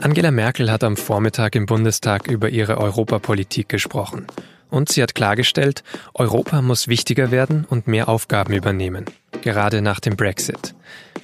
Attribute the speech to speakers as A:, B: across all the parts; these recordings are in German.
A: Angela Merkel hat am Vormittag im Bundestag über ihre Europapolitik gesprochen. Und sie hat klargestellt, Europa muss wichtiger werden und mehr Aufgaben übernehmen, gerade nach dem Brexit.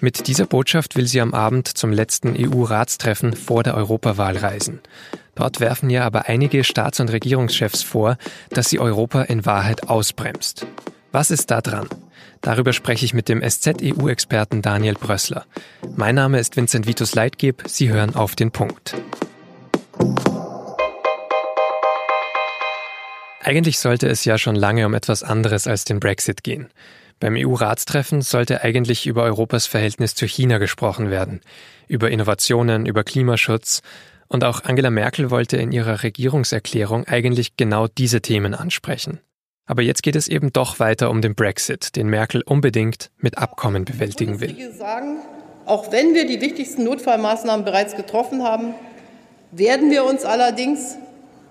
A: Mit dieser Botschaft will sie am Abend zum letzten EU-Ratstreffen vor der Europawahl reisen. Dort werfen ihr aber einige Staats- und Regierungschefs vor, dass sie Europa in Wahrheit ausbremst. Was ist da dran? Darüber spreche ich mit dem SZ-EU-Experten Daniel Brössler. Mein Name ist Vincent Vitus Leitgeb. Sie hören auf den Punkt. Eigentlich sollte es ja schon lange um etwas anderes als den Brexit gehen. Beim EU-Ratstreffen sollte eigentlich über Europas Verhältnis zu China gesprochen werden, über Innovationen, über Klimaschutz, und auch Angela Merkel wollte in ihrer Regierungserklärung eigentlich genau diese Themen ansprechen. Aber jetzt geht es eben doch weiter um den Brexit, den Merkel unbedingt mit Abkommen bewältigen will.
B: Sagen, auch wenn wir die wichtigsten Notfallmaßnahmen bereits getroffen haben, werden wir uns allerdings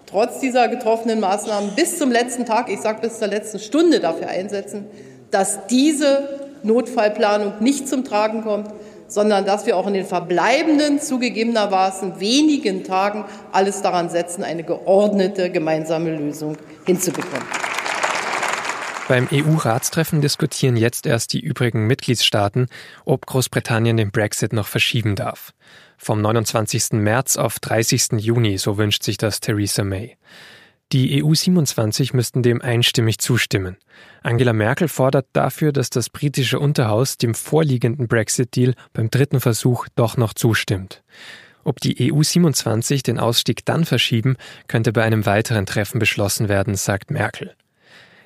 B: trotz dieser getroffenen Maßnahmen bis zum letzten Tag, ich sage bis zur letzten Stunde dafür einsetzen, dass diese Notfallplanung nicht zum Tragen kommt, sondern dass wir auch in den verbleibenden, zugegebenermaßen wenigen Tagen alles daran setzen, eine geordnete gemeinsame Lösung hinzubekommen.
A: Beim EU-Ratstreffen diskutieren jetzt erst die übrigen Mitgliedstaaten, ob Großbritannien den Brexit noch verschieben darf. Vom 29. März auf 30. Juni, so wünscht sich das Theresa May. Die EU 27 müssten dem einstimmig zustimmen. Angela Merkel fordert dafür, dass das britische Unterhaus dem vorliegenden Brexit-Deal beim dritten Versuch doch noch zustimmt. Ob die EU 27 den Ausstieg dann verschieben, könnte bei einem weiteren Treffen beschlossen werden, sagt Merkel.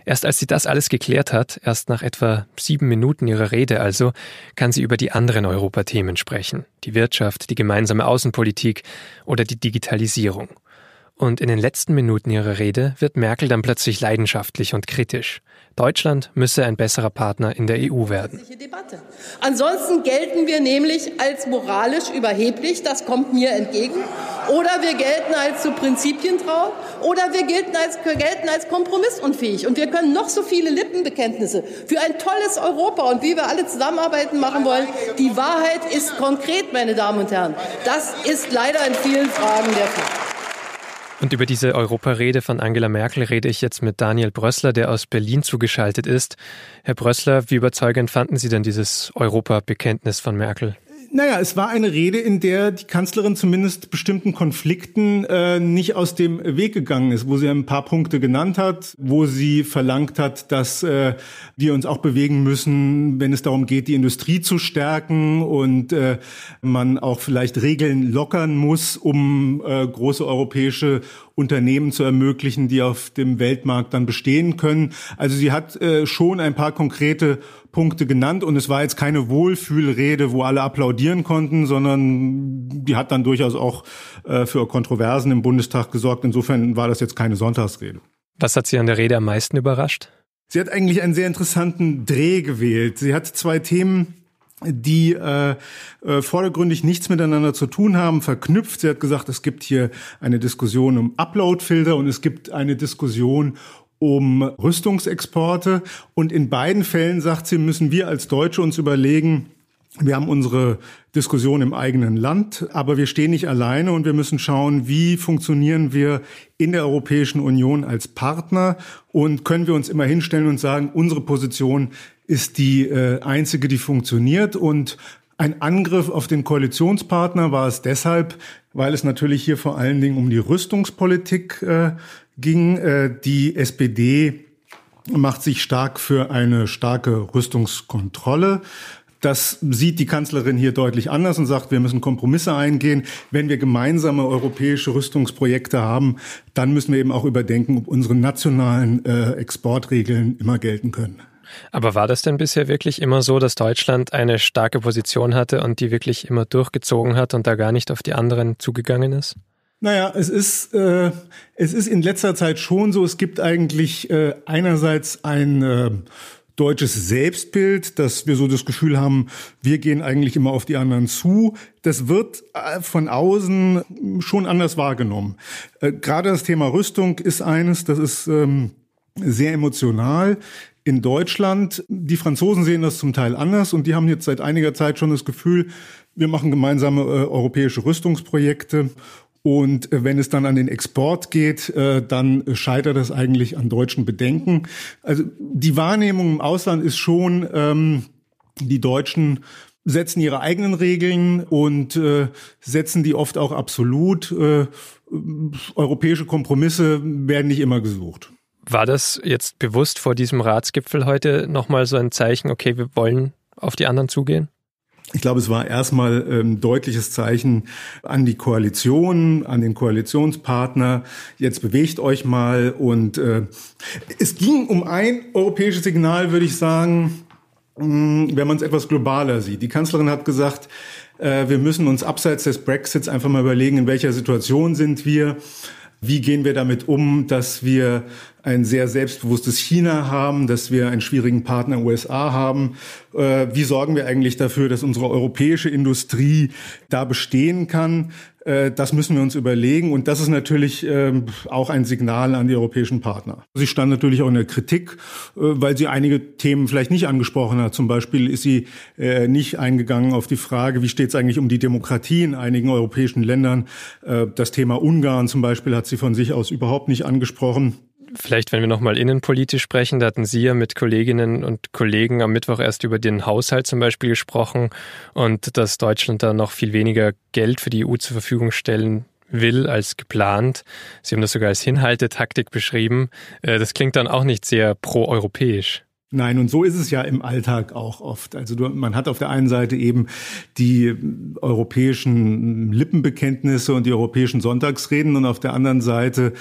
A: Erst als sie das alles geklärt hat, erst nach etwa sieben Minuten ihrer Rede also, kann sie über die anderen Europathemen sprechen. Die Wirtschaft, die gemeinsame Außenpolitik oder die Digitalisierung. Und in den letzten Minuten ihrer Rede wird Merkel dann plötzlich leidenschaftlich und kritisch. Deutschland müsse ein besserer Partner in der EU werden.
B: Ansonsten gelten wir nämlich als moralisch überheblich, das kommt mir entgegen. Oder wir gelten als zu Prinzipien trau, oder wir gelten als, gelten als kompromissunfähig. Und wir können noch so viele Lippenbekenntnisse für ein tolles Europa und wie wir alle zusammenarbeiten machen wollen. Die Wahrheit ist konkret, meine Damen und Herren. Das ist leider in vielen Fragen der Fall.
A: Und über diese Europarede von Angela Merkel rede ich jetzt mit Daniel Brössler, der aus Berlin zugeschaltet ist. Herr Brössler, wie überzeugend fanden Sie denn dieses Europabekenntnis von Merkel?
C: Naja, es war eine Rede, in der die Kanzlerin zumindest bestimmten Konflikten äh, nicht aus dem Weg gegangen ist, wo sie ein paar Punkte genannt hat, wo sie verlangt hat, dass äh, wir uns auch bewegen müssen, wenn es darum geht, die Industrie zu stärken und äh, man auch vielleicht Regeln lockern muss, um äh, große europäische Unternehmen zu ermöglichen, die auf dem Weltmarkt dann bestehen können. Also sie hat äh, schon ein paar konkrete Punkte genannt und es war jetzt keine Wohlfühlrede, wo alle applaudieren konnten, sondern die hat dann durchaus auch äh, für Kontroversen im Bundestag gesorgt. Insofern war das jetzt keine Sonntagsrede.
A: Was hat Sie an der Rede am meisten überrascht?
C: Sie hat eigentlich einen sehr interessanten Dreh gewählt. Sie hat zwei Themen die äh, äh, vordergründig nichts miteinander zu tun haben, verknüpft. Sie hat gesagt, es gibt hier eine Diskussion um Uploadfilter und es gibt eine Diskussion um Rüstungsexporte. Und in beiden Fällen, sagt sie, müssen wir als Deutsche uns überlegen, wir haben unsere Diskussion im eigenen Land, aber wir stehen nicht alleine und wir müssen schauen, wie funktionieren wir in der Europäischen Union als Partner und können wir uns immer hinstellen und sagen, unsere Position ist die äh, einzige, die funktioniert und ein Angriff auf den Koalitionspartner war es deshalb, weil es natürlich hier vor allen Dingen um die Rüstungspolitik äh, ging. Äh, die SPD macht sich stark für eine starke Rüstungskontrolle. Das sieht die Kanzlerin hier deutlich anders und sagt, wir müssen Kompromisse eingehen. Wenn wir gemeinsame europäische Rüstungsprojekte haben, dann müssen wir eben auch überdenken, ob unsere nationalen äh, Exportregeln immer gelten können.
A: Aber war das denn bisher wirklich immer so, dass Deutschland eine starke Position hatte und die wirklich immer durchgezogen hat und da gar nicht auf die anderen zugegangen ist?
C: Naja, es ist, äh, es ist in letzter Zeit schon so, es gibt eigentlich äh, einerseits ein äh, deutsches Selbstbild, dass wir so das Gefühl haben, wir gehen eigentlich immer auf die anderen zu. Das wird äh, von außen schon anders wahrgenommen. Äh, gerade das Thema Rüstung ist eines, das ist ähm, sehr emotional in Deutschland. Die Franzosen sehen das zum Teil anders und die haben jetzt seit einiger Zeit schon das Gefühl, wir machen gemeinsame äh, europäische Rüstungsprojekte und äh, wenn es dann an den Export geht, äh, dann scheitert das eigentlich an deutschen Bedenken. Also die Wahrnehmung im Ausland ist schon, ähm, die Deutschen setzen ihre eigenen Regeln und äh, setzen die oft auch absolut. Äh, europäische Kompromisse werden nicht immer gesucht.
A: War das jetzt bewusst vor diesem Ratsgipfel heute nochmal so ein Zeichen, okay, wir wollen auf die anderen zugehen?
C: Ich glaube, es war erstmal ein ähm, deutliches Zeichen an die Koalition, an den Koalitionspartner. Jetzt bewegt euch mal. Und äh, es ging um ein europäisches Signal, würde ich sagen, mh, wenn man es etwas globaler sieht. Die Kanzlerin hat gesagt, äh, wir müssen uns abseits des Brexits einfach mal überlegen, in welcher Situation sind wir. Wie gehen wir damit um, dass wir ein sehr selbstbewusstes China haben, dass wir einen schwierigen Partner USA haben? Äh, wie sorgen wir eigentlich dafür, dass unsere europäische Industrie da bestehen kann? Äh, das müssen wir uns überlegen. Und das ist natürlich ähm, auch ein Signal an die europäischen Partner. Sie stand natürlich auch in der Kritik, äh, weil sie einige Themen vielleicht nicht angesprochen hat. Zum Beispiel ist sie äh, nicht eingegangen auf die Frage, wie steht es eigentlich um die Demokratie in einigen europäischen Ländern. Das Thema Ungarn zum Beispiel hat sie von sich aus überhaupt nicht angesprochen.
A: Vielleicht, wenn wir nochmal innenpolitisch sprechen, da hatten Sie ja mit Kolleginnen und Kollegen am Mittwoch erst über den Haushalt zum Beispiel gesprochen und dass Deutschland da noch viel weniger Geld für die EU zur Verfügung stellen will als geplant. Sie haben das sogar als Hinhaltetaktik beschrieben. Äh, das klingt dann auch nicht sehr proeuropäisch.
C: Nein, und so ist es ja im Alltag auch oft. Also du, man hat auf der einen Seite eben die europäischen Lippenbekenntnisse und die europäischen Sonntagsreden und auf der anderen Seite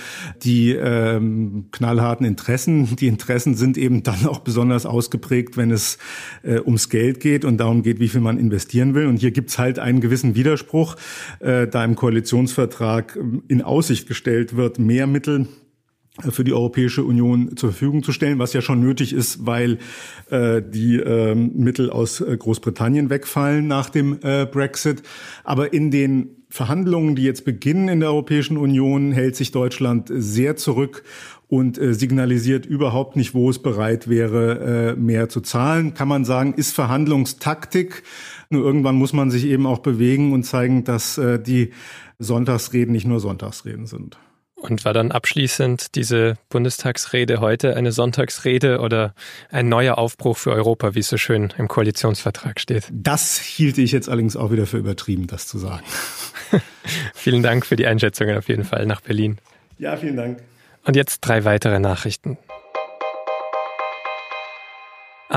C: die ähm, knallharten Interessen. Die Interessen sind eben dann auch besonders ausgeprägt, wenn es äh, ums Geld geht und darum geht, wie viel man investieren will. Und hier gibt's halt einen gewissen Widerspruch, äh, da im Koalitionsvertrag in Aussicht gestellt wird, mehr Mittel für die Europäische Union zur Verfügung zu stellen, was ja schon nötig ist, weil äh, die äh, Mittel aus äh, Großbritannien wegfallen nach dem äh, Brexit. Aber in den Verhandlungen, die jetzt beginnen in der Europäischen Union, hält sich Deutschland sehr zurück und äh, signalisiert überhaupt nicht, wo es bereit wäre, äh, mehr zu zahlen. Kann man sagen, ist Verhandlungstaktik. Nur irgendwann muss man sich eben auch bewegen und zeigen, dass äh, die Sonntagsreden nicht nur Sonntagsreden sind.
A: Und war dann abschließend diese Bundestagsrede heute eine Sonntagsrede oder ein neuer Aufbruch für Europa, wie es so schön im Koalitionsvertrag steht?
C: Das hielte ich jetzt allerdings auch wieder für übertrieben, das zu sagen.
A: vielen Dank für die Einschätzungen auf jeden Fall nach Berlin.
C: Ja, vielen Dank.
A: Und jetzt drei weitere Nachrichten.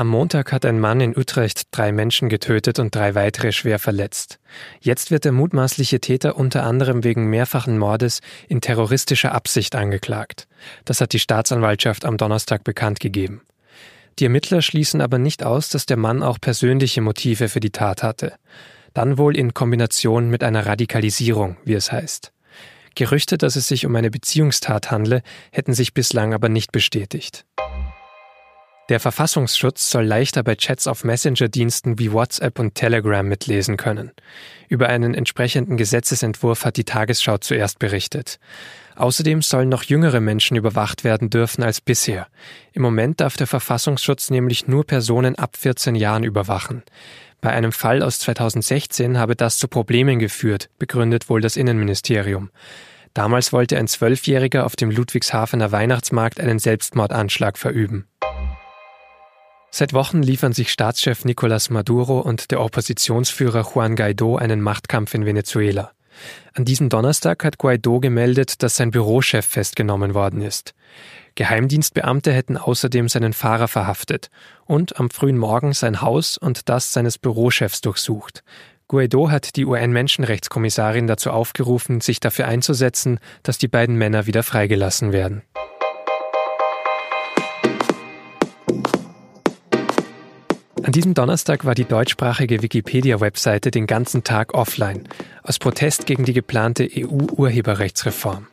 A: Am Montag hat ein Mann in Utrecht drei Menschen getötet und drei weitere schwer verletzt. Jetzt wird der mutmaßliche Täter unter anderem wegen mehrfachen Mordes in terroristischer Absicht angeklagt. Das hat die Staatsanwaltschaft am Donnerstag bekannt gegeben. Die Ermittler schließen aber nicht aus, dass der Mann auch persönliche Motive für die Tat hatte. Dann wohl in Kombination mit einer Radikalisierung, wie es heißt. Gerüchte, dass es sich um eine Beziehungstat handle, hätten sich bislang aber nicht bestätigt. Der Verfassungsschutz soll leichter bei Chats auf Messenger-Diensten wie WhatsApp und Telegram mitlesen können. Über einen entsprechenden Gesetzesentwurf hat die Tagesschau zuerst berichtet. Außerdem sollen noch jüngere Menschen überwacht werden dürfen als bisher. Im Moment darf der Verfassungsschutz nämlich nur Personen ab 14 Jahren überwachen. Bei einem Fall aus 2016 habe das zu Problemen geführt, begründet wohl das Innenministerium. Damals wollte ein Zwölfjähriger auf dem Ludwigshafener Weihnachtsmarkt einen Selbstmordanschlag verüben. Seit Wochen liefern sich Staatschef Nicolás Maduro und der Oppositionsführer Juan Guaido einen Machtkampf in Venezuela. An diesem Donnerstag hat Guaido gemeldet, dass sein Bürochef festgenommen worden ist. Geheimdienstbeamte hätten außerdem seinen Fahrer verhaftet und am frühen Morgen sein Haus und das seines Bürochefs durchsucht. Guaido hat die UN-Menschenrechtskommissarin dazu aufgerufen, sich dafür einzusetzen, dass die beiden Männer wieder freigelassen werden. An diesem Donnerstag war die deutschsprachige Wikipedia-Webseite den ganzen Tag offline, aus Protest gegen die geplante EU-Urheberrechtsreform.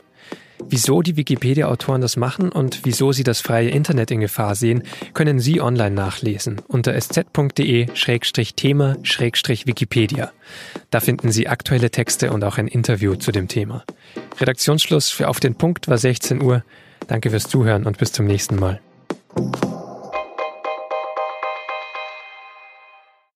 A: Wieso die Wikipedia-Autoren das machen und wieso sie das freie Internet in Gefahr sehen, können Sie online nachlesen unter sz.de-thema-wikipedia. Da finden Sie aktuelle Texte und auch ein Interview zu dem Thema. Redaktionsschluss für Auf den Punkt war 16 Uhr. Danke fürs Zuhören und bis zum nächsten Mal.